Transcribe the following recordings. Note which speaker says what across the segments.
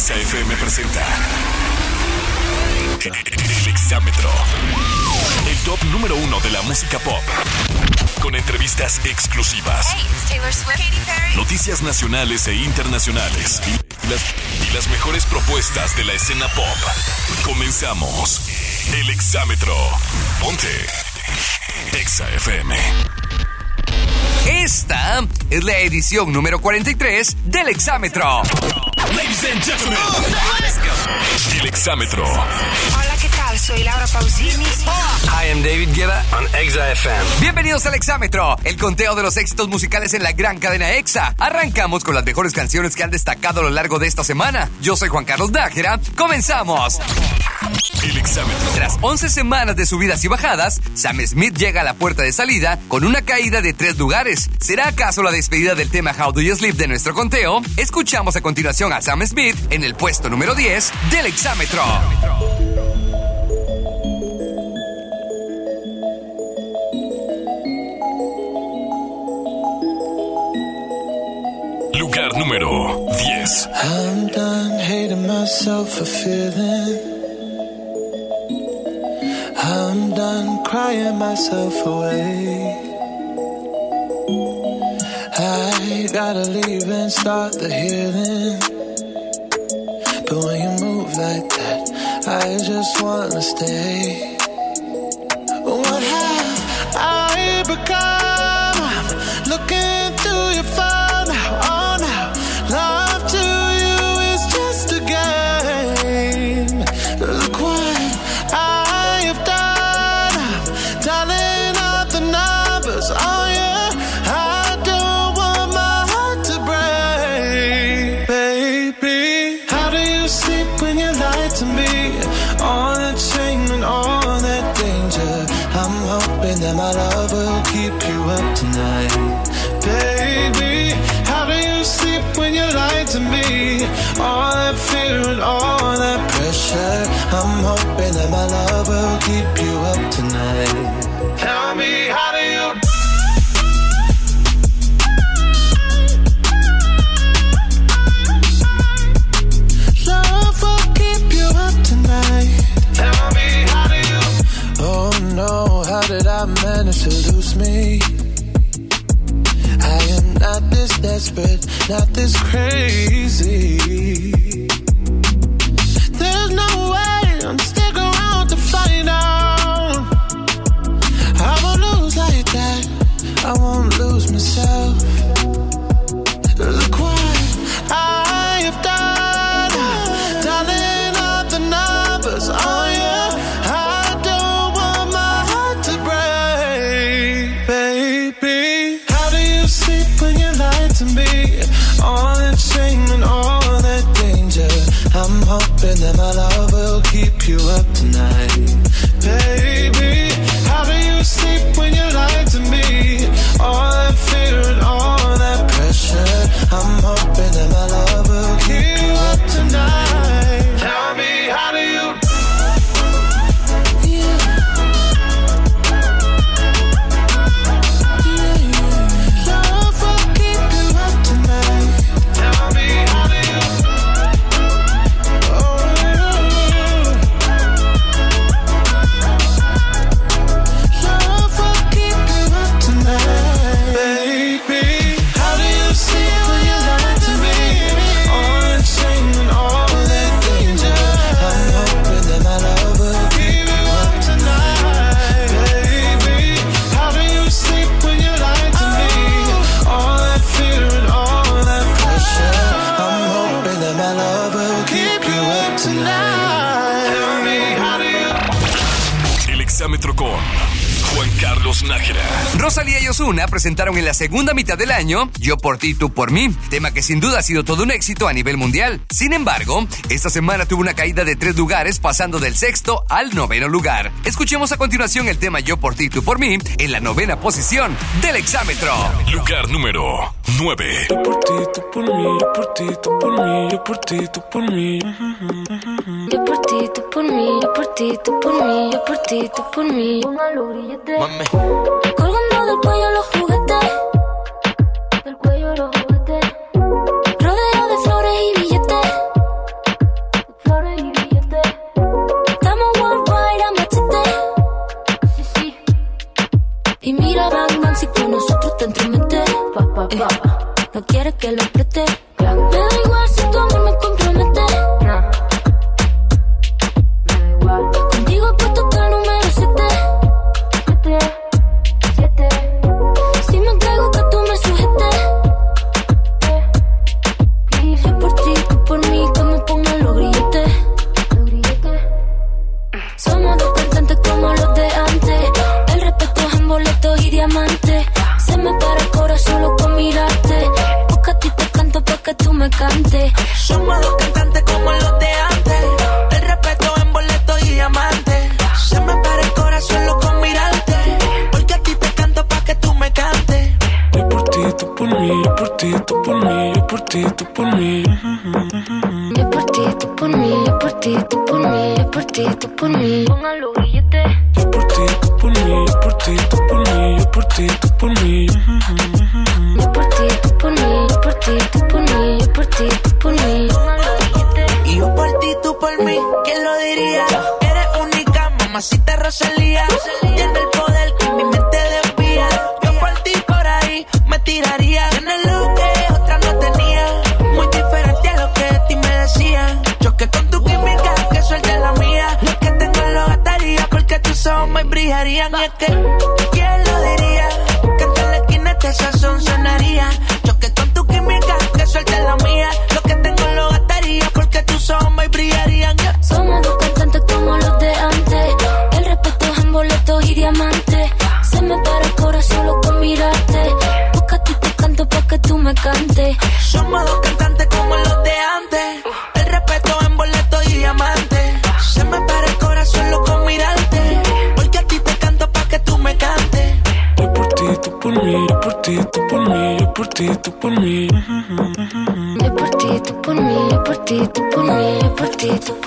Speaker 1: XAFM presenta El Exámetro. El top número uno de la música pop. Con entrevistas exclusivas. Noticias nacionales e internacionales. Y las, y las mejores propuestas de la escena pop. Comenzamos. El Exámetro. Ponte. XAFM.
Speaker 2: Esta es la edición número 43 del Exámetro.
Speaker 1: Ladies and gentlemen. El Exámetro.
Speaker 3: Hola. Soy Laura Pausini.
Speaker 4: Hi, I'm David Guetta on Exa FM.
Speaker 2: Bienvenidos al Exámetro, el conteo de los éxitos musicales en la gran cadena EXA. Arrancamos con las mejores canciones que han destacado a lo largo de esta semana. Yo soy Juan Carlos Nájera. ¡Comenzamos!
Speaker 1: El Exámetro.
Speaker 2: Tras 11 semanas de subidas y bajadas, Sam Smith llega a la puerta de salida con una caída de tres lugares. ¿Será acaso la despedida del tema How Do You Sleep de nuestro conteo? Escuchamos a continuación a Sam Smith en el puesto número 10 del Exámetro.
Speaker 1: Lugar número 10.
Speaker 5: I'm done hating myself for feeling. I'm done crying myself away. I gotta leave and start the healing. But when you move like that, I just wanna stay.
Speaker 2: Presentaron en la segunda mitad del año Yo por ti, tú por mí, tema que sin duda ha sido todo un éxito a nivel mundial. Sin embargo, esta semana tuvo una caída de tres lugares, pasando del sexto al noveno lugar. Escuchemos a continuación el tema Yo por ti, tú por mí, en la novena posición del Exámetro.
Speaker 1: Lugar número 9.
Speaker 5: por ti, tú por mí, yo por ti, tú por mí, yo por ti, tú por mí.
Speaker 6: Yo por ti, tú por mí, yo por ti, tú por mí, yo por ti, tú por mí. Colgando del cuello los Mamacita Rosalía.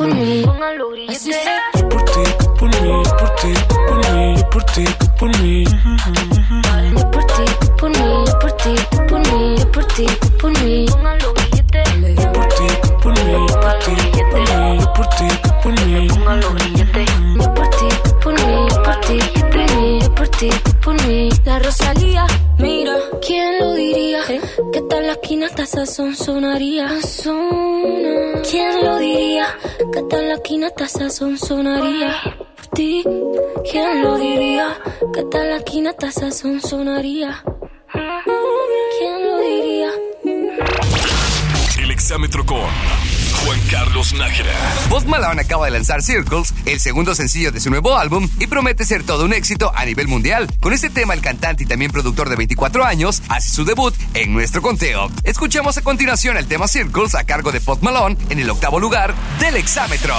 Speaker 6: por mí. Así será. Por ti, por mí, por ti, por mí, por ti, por mí. quinata esa son sonaría. ¿Quién lo diría? Que tal la quinata esa son sonaría. Por ti, ¿quién lo diría? Que tal la quinata esa son sonaría. ¿Quién lo diría?
Speaker 1: El exámetro con Carlos Nájera.
Speaker 2: Post Malone acaba de lanzar Circles, el segundo sencillo de su nuevo álbum, y promete ser todo un éxito a nivel mundial. Con este tema, el cantante y también productor de 24 años hace su debut en nuestro conteo. Escuchemos a continuación el tema Circles a cargo de Post Malone en el octavo lugar del exámetro.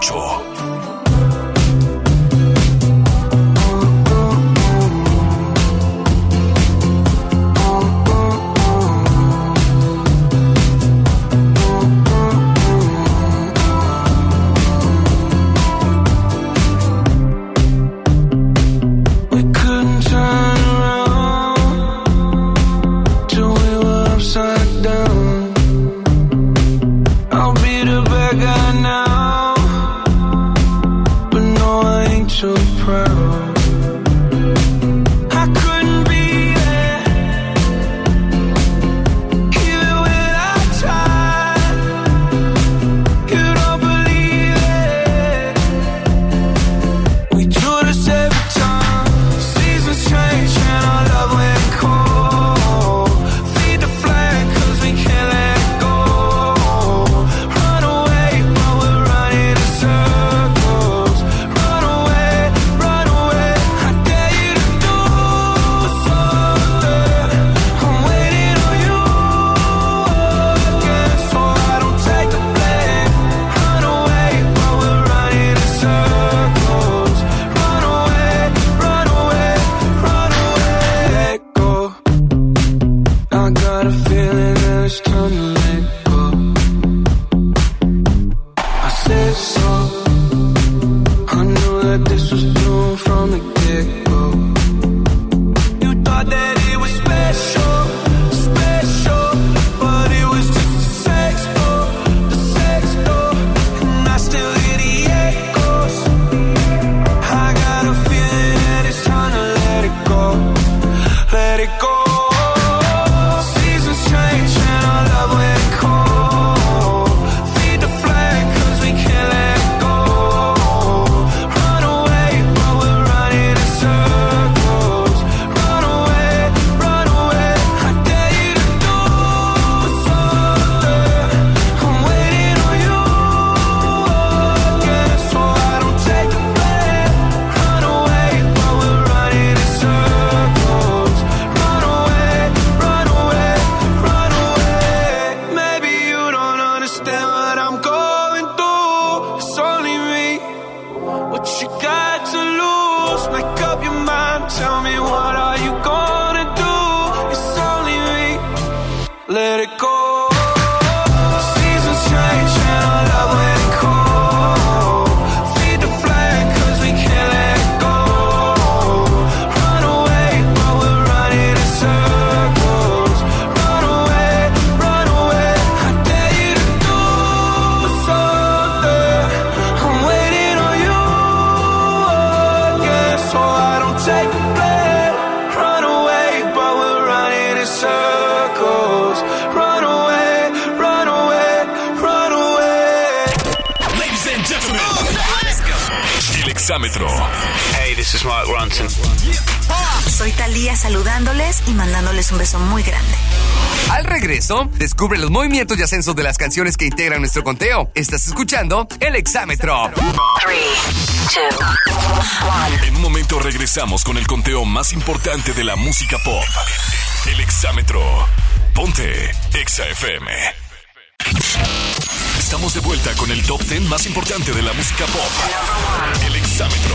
Speaker 7: 8.
Speaker 8: Understand what I'm going through. It's only me. What you got
Speaker 4: Hey, this is Mark Ronson.
Speaker 9: Soy Talía saludándoles y mandándoles un beso muy grande.
Speaker 2: Al regreso, descubre los movimientos y ascensos de las canciones que integran nuestro conteo. Estás escuchando el exámetro.
Speaker 1: En un momento regresamos con el conteo más importante de la música pop. El exámetro. Ponte Exa FM. Estamos de vuelta con el top 10 más importante de la música pop. El exámetro.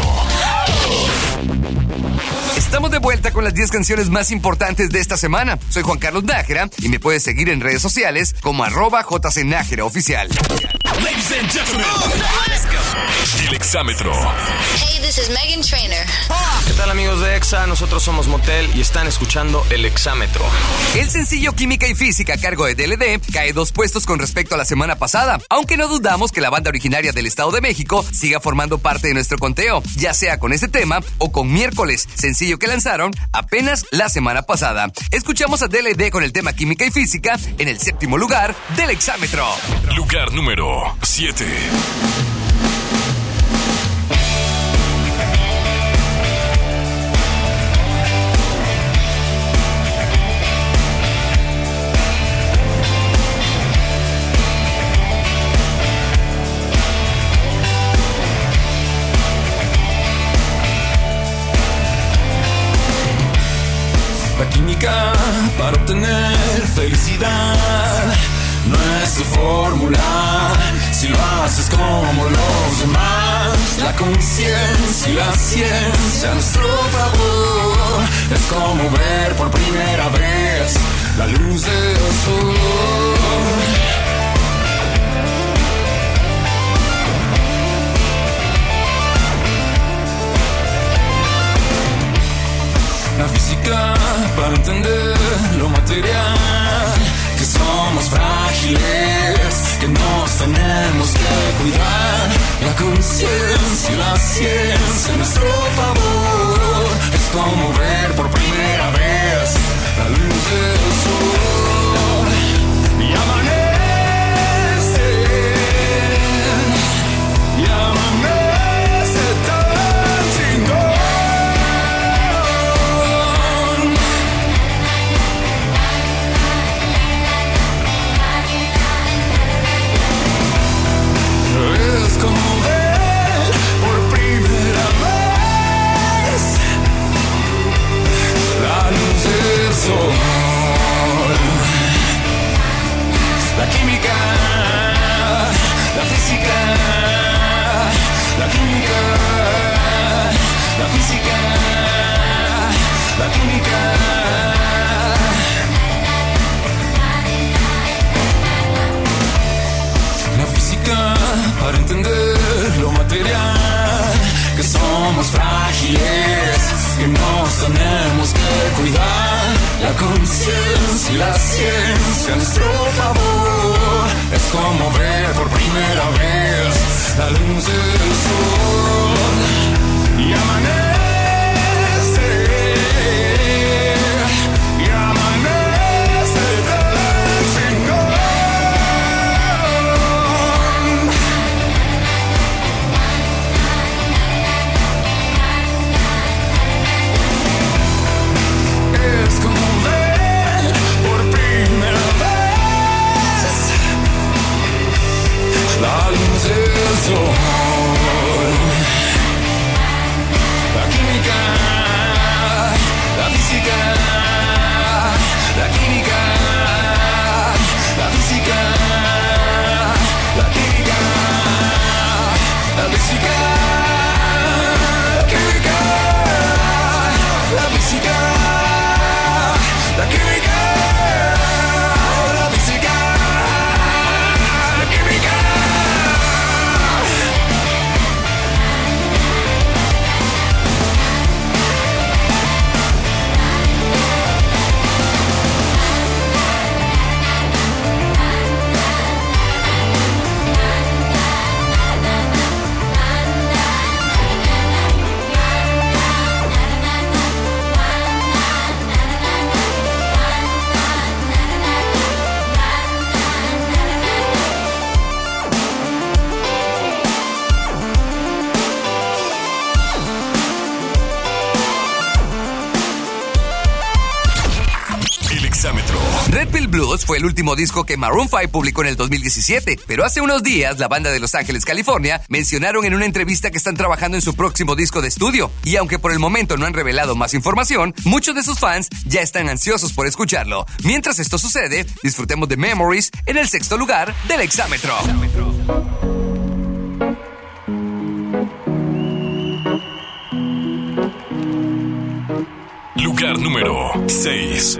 Speaker 2: Estamos de vuelta con las 10 canciones más importantes de esta semana. Soy Juan Carlos Nájera y me puedes seguir en redes sociales como arroba jcnájera oficial.
Speaker 1: Ladies and gentlemen, el exámetro.
Speaker 3: Hey, this is Megan Trainer.
Speaker 4: ¿Qué tal amigos de EXA? Nosotros somos Motel y están escuchando El Exámetro.
Speaker 2: El sencillo Química y Física a cargo de DLD cae dos puestos con respecto a la semana pasada, aunque no dudamos que la banda originaria del Estado de México siga formando parte de nuestro conteo, ya sea con este tema o con Miércoles, sencillo que lanzaron apenas la semana pasada. Escuchamos a DLD con el tema Química y Física en el séptimo lugar del exámetro.
Speaker 1: Lugar número 7.
Speaker 8: Para obtener felicidad no es tu fórmula. Si lo haces como los demás, la conciencia y la ciencia a nuestro favor es como ver por primera vez la luz del sol. La física para entender lo material, que somos frágiles, que nos tenemos que cuidar. La conciencia la ciencia a nuestro favor es como ver por primera vez la luz del sol. Y amanece, ciencia nuestro favor. Es como ver por primera vez la luz del sol
Speaker 2: el último disco que Maroon 5 publicó en el 2017, pero hace unos días la banda de Los Ángeles, California, mencionaron en una entrevista que están trabajando en su próximo disco de estudio, y aunque por el momento no han revelado más información, muchos de sus fans ya están ansiosos por escucharlo. Mientras esto sucede, disfrutemos de Memories en el sexto lugar del exámetro.
Speaker 1: Lugar número 6.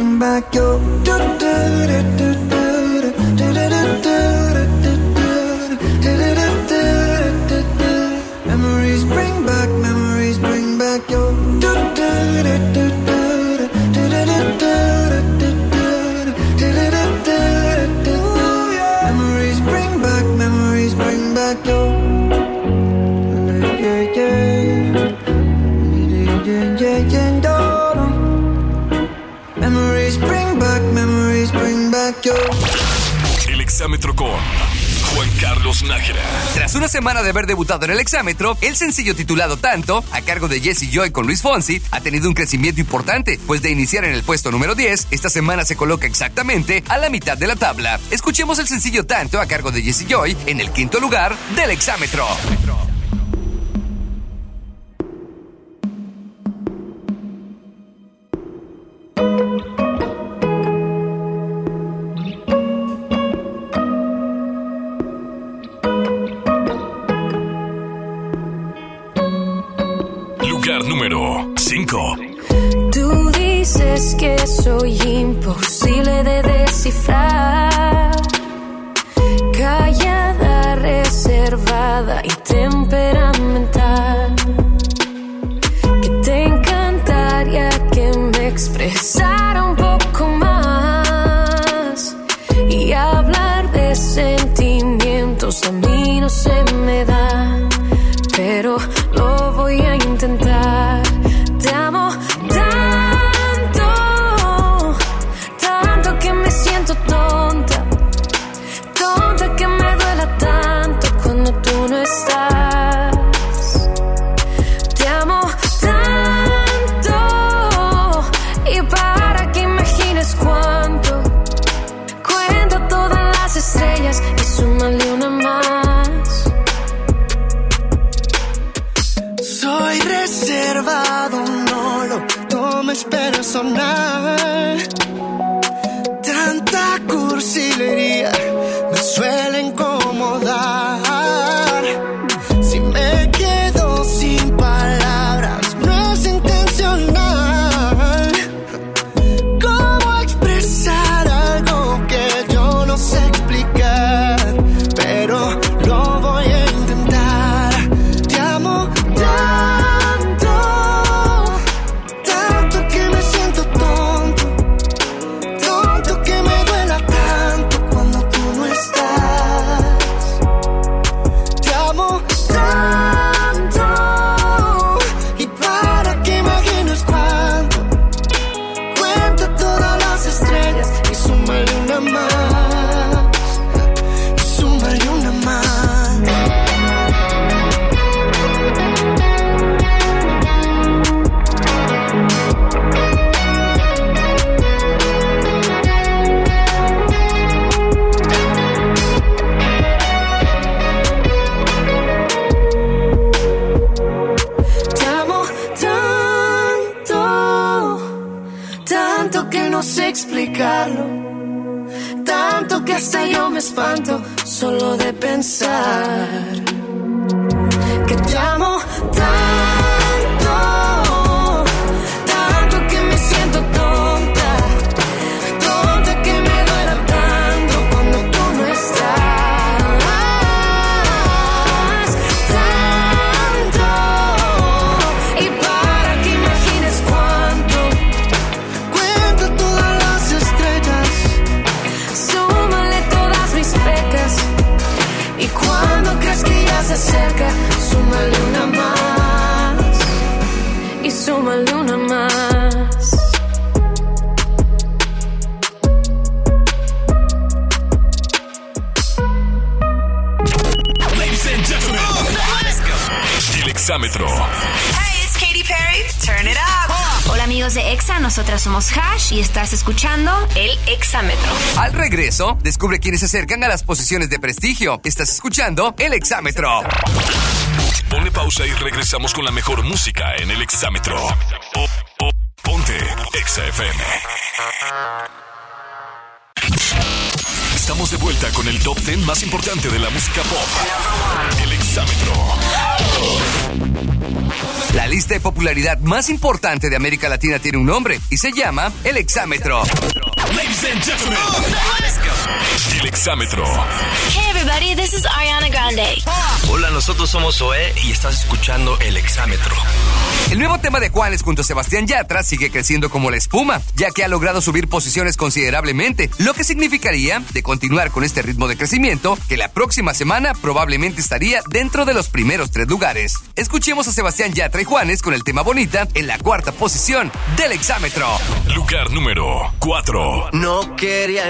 Speaker 10: back your. Memories
Speaker 2: Tras una semana de haber debutado en el exámetro, el sencillo titulado Tanto, a cargo de Jesse Joy con Luis Fonsi, ha tenido un crecimiento importante, pues de iniciar en el puesto número 10, esta semana se coloca exactamente a la mitad de la tabla. Escuchemos el sencillo Tanto a cargo de Jesse Joy en el quinto lugar del exámetro.
Speaker 1: 5.
Speaker 6: Tú dices que soy imposible de descifrar. Tanto que
Speaker 11: no sé explicarlo. Tanto que hasta yo me espanto solo de pensar que te amo tanto.
Speaker 3: Amigos de EXA, nosotras somos Hash y estás escuchando el Exámetro.
Speaker 2: Al regreso, descubre quiénes se acercan a las posiciones de prestigio. Estás escuchando el Exámetro.
Speaker 1: Pone pausa y regresamos con la mejor música en el Exámetro. ponte Exa FM. Estamos de vuelta con el top 10 más importante de la música pop. El Exámetro.
Speaker 2: La lista de popularidad más importante de América Latina tiene un nombre y se llama El Exámetro.
Speaker 1: Ladies and gentlemen, El Exámetro.
Speaker 12: Hey everybody, this is Ariana Grande.
Speaker 4: Hola, nosotros somos Zoe y estás escuchando El Exámetro.
Speaker 2: El nuevo tema de Juanes junto a Sebastián Yatra sigue creciendo como la espuma, ya que ha logrado subir posiciones considerablemente, lo que significaría, de continuar con este ritmo de crecimiento, que la próxima semana probablemente estaría dentro de los primeros tres lugares. Escuchemos a Sebastián Yatra y Juanes con el tema Bonita en la cuarta posición del Exámetro.
Speaker 1: Lugar número 4.
Speaker 13: No quería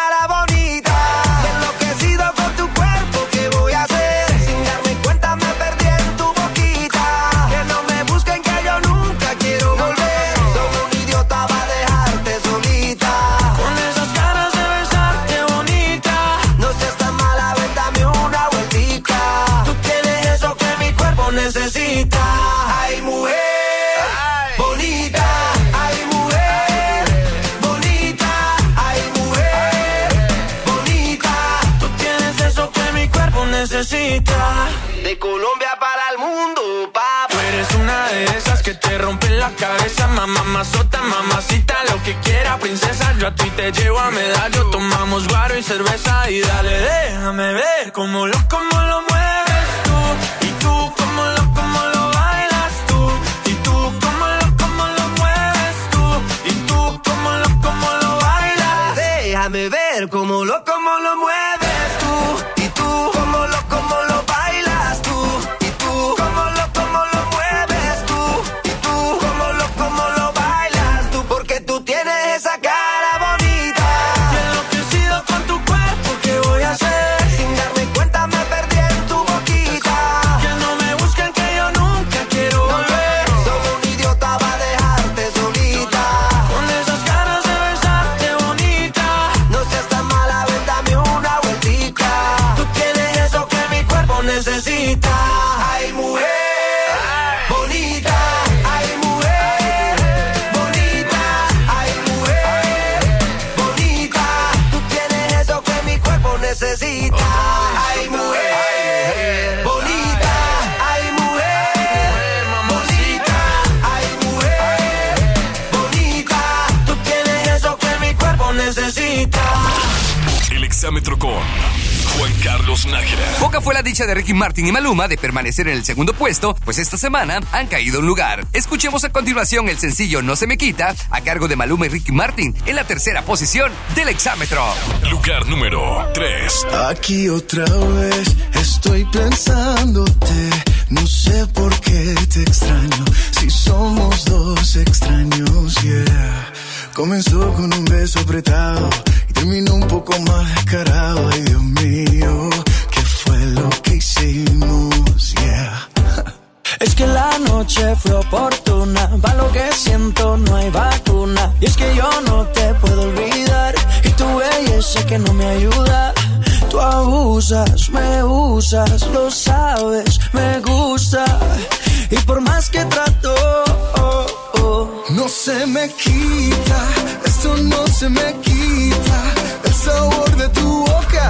Speaker 13: Yo a
Speaker 7: ti te llevo a medallo, tomamos guaro y cerveza y dale, déjame ver. Cómo lo, cómo lo
Speaker 1: Carlos Nájera.
Speaker 2: Poca fue la dicha de Ricky Martin y Maluma de permanecer en el segundo puesto, pues esta semana han caído un lugar. Escuchemos a continuación el sencillo No se me quita, a cargo de Maluma y Ricky Martin, en la tercera posición del Exámetro.
Speaker 1: Lugar número 3.
Speaker 14: Aquí otra vez estoy pensándote. No sé por qué te extraño. Si somos dos extraños, yeah. Comenzó con un beso apretado y terminó un poco más descarado. Ay, Dios mío, Es que la
Speaker 15: noche fue oportuna, va lo que siento no hay vacuna. Y es que yo no te puedo olvidar, y tu belleza que no me ayuda. Tú abusas, me usas, lo sabes, me gusta. Y por más que trato, oh, oh,
Speaker 14: no se me quita, esto no se me quita, el sabor de tu boca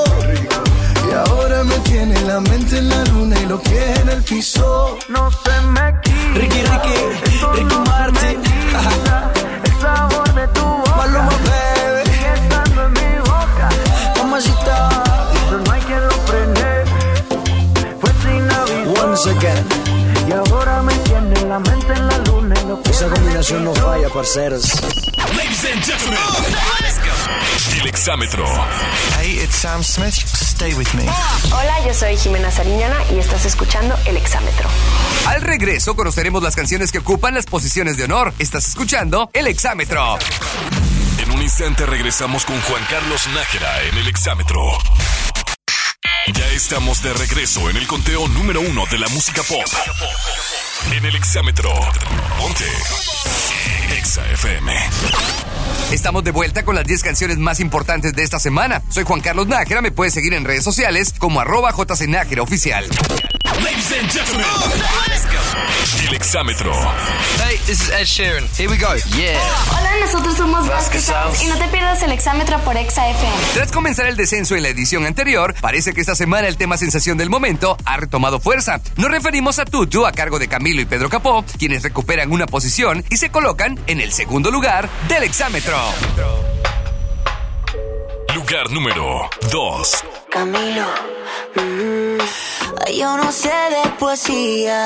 Speaker 14: Y ahora me tiene la mente en la luna y lo que en el piso.
Speaker 15: No se me quita. Ricky, Ricky, Ricky Martin. El sabor de tu boca. Maluma, baby. Sigue estando en mi boca. Mamacita. Eso no hay quien lo frene. Fue sin aviso. Once again. Y ahora me tiene la mente en la luna y lo que Esa combinación no falla, parceros.
Speaker 1: Ladies and gentlemen. El exámetro.
Speaker 16: Hey, it's Sam Smith. Stay with me.
Speaker 17: Hola, yo soy Jimena Sariñana y estás escuchando El Exámetro.
Speaker 2: Al regreso conoceremos las canciones que ocupan las posiciones de honor. Estás escuchando El Exámetro.
Speaker 1: En un instante regresamos con Juan Carlos Nájera en el exámetro. Ya estamos de regreso en el conteo número uno de la música pop. En el exámetro. Ponte. Exa FM.
Speaker 2: Estamos de vuelta con las 10 canciones más importantes de esta semana. Soy Juan Carlos Nájera, me puedes seguir en redes sociales como arroba jcnájera oficial.
Speaker 1: Ladies and gentlemen, exámetro.
Speaker 4: Hey, this is Ed Sheeran. Here we go. Yeah.
Speaker 3: Hola, nosotros somos Vasquez Sounds y no te pierdas el exámetro por Exa FM.
Speaker 2: Tras comenzar el descenso en la edición anterior, parece que esta semana el tema sensación del momento ha retomado fuerza. Nos referimos a Tutu a cargo de Camilo y Pedro Capó, quienes recuperan una posición y se colocan en el segundo lugar del exámetro.
Speaker 1: Lugar número 2.
Speaker 18: Camilo, mm, yo no sé de poesía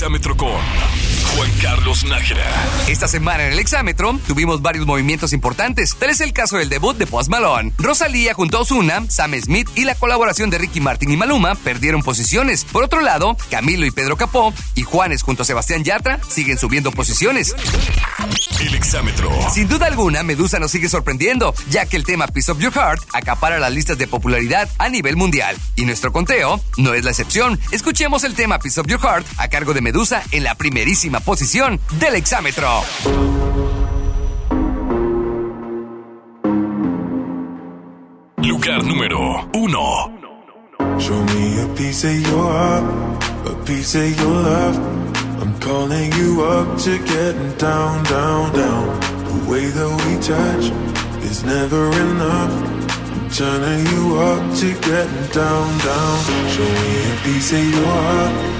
Speaker 1: exámetro con Juan Carlos Nájera.
Speaker 2: Esta semana en el exámetro tuvimos varios movimientos importantes. Tal es el caso del debut de Post Malone. Rosalía junto a Ozuna, Sam Smith y la colaboración de Ricky Martin y Maluma perdieron posiciones. Por otro lado, Camilo y Pedro Capó y Juanes junto a Sebastián Yatra siguen subiendo posiciones.
Speaker 1: El exámetro.
Speaker 2: Sin duda alguna, Medusa nos sigue sorprendiendo, ya que el tema Piece of Your Heart acapara las listas de popularidad a nivel mundial. Y nuestro conteo no es la excepción. Escuchemos el tema Piece of Your Heart a cargo de Medusa en la primerísima posición del exámetro.
Speaker 1: Lugar número 1.
Speaker 5: Show me a piece of your heart, a piece of your love. I'm calling you up to getting down, down, down. The way that we touch is never enough. I'm turning you up to getting down, down. Show me a piece of your heart,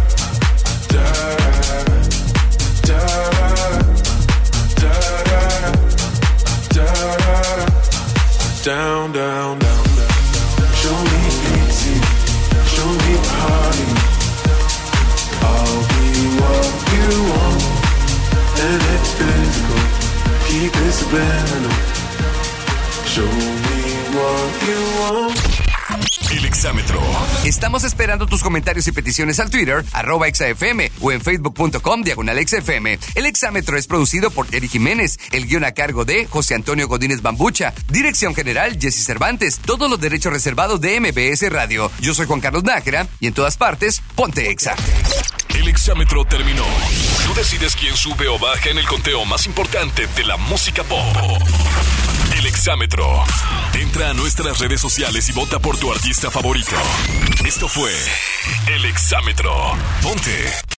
Speaker 5: down, down, down, down. Show me pity, show me party. I'll be what you want, and it's physical. Keep it subliminal. Show me what you want.
Speaker 1: El exámetro.
Speaker 2: Estamos esperando tus comentarios y peticiones al Twitter, arroba exafm o en facebook.com diagonal exafm. El exámetro es producido por Eric Jiménez, el guion a cargo de José Antonio Godínez Bambucha, dirección general Jesse Cervantes, todos los derechos reservados de MBS Radio. Yo soy Juan Carlos Nájera y en todas partes, ponte exa.
Speaker 1: El exámetro terminó. Tú decides quién sube o baja en el conteo más importante de la música pop. Exámetro. Entra a nuestras redes sociales y vota por tu artista favorito. Esto fue El exámetro. Ponte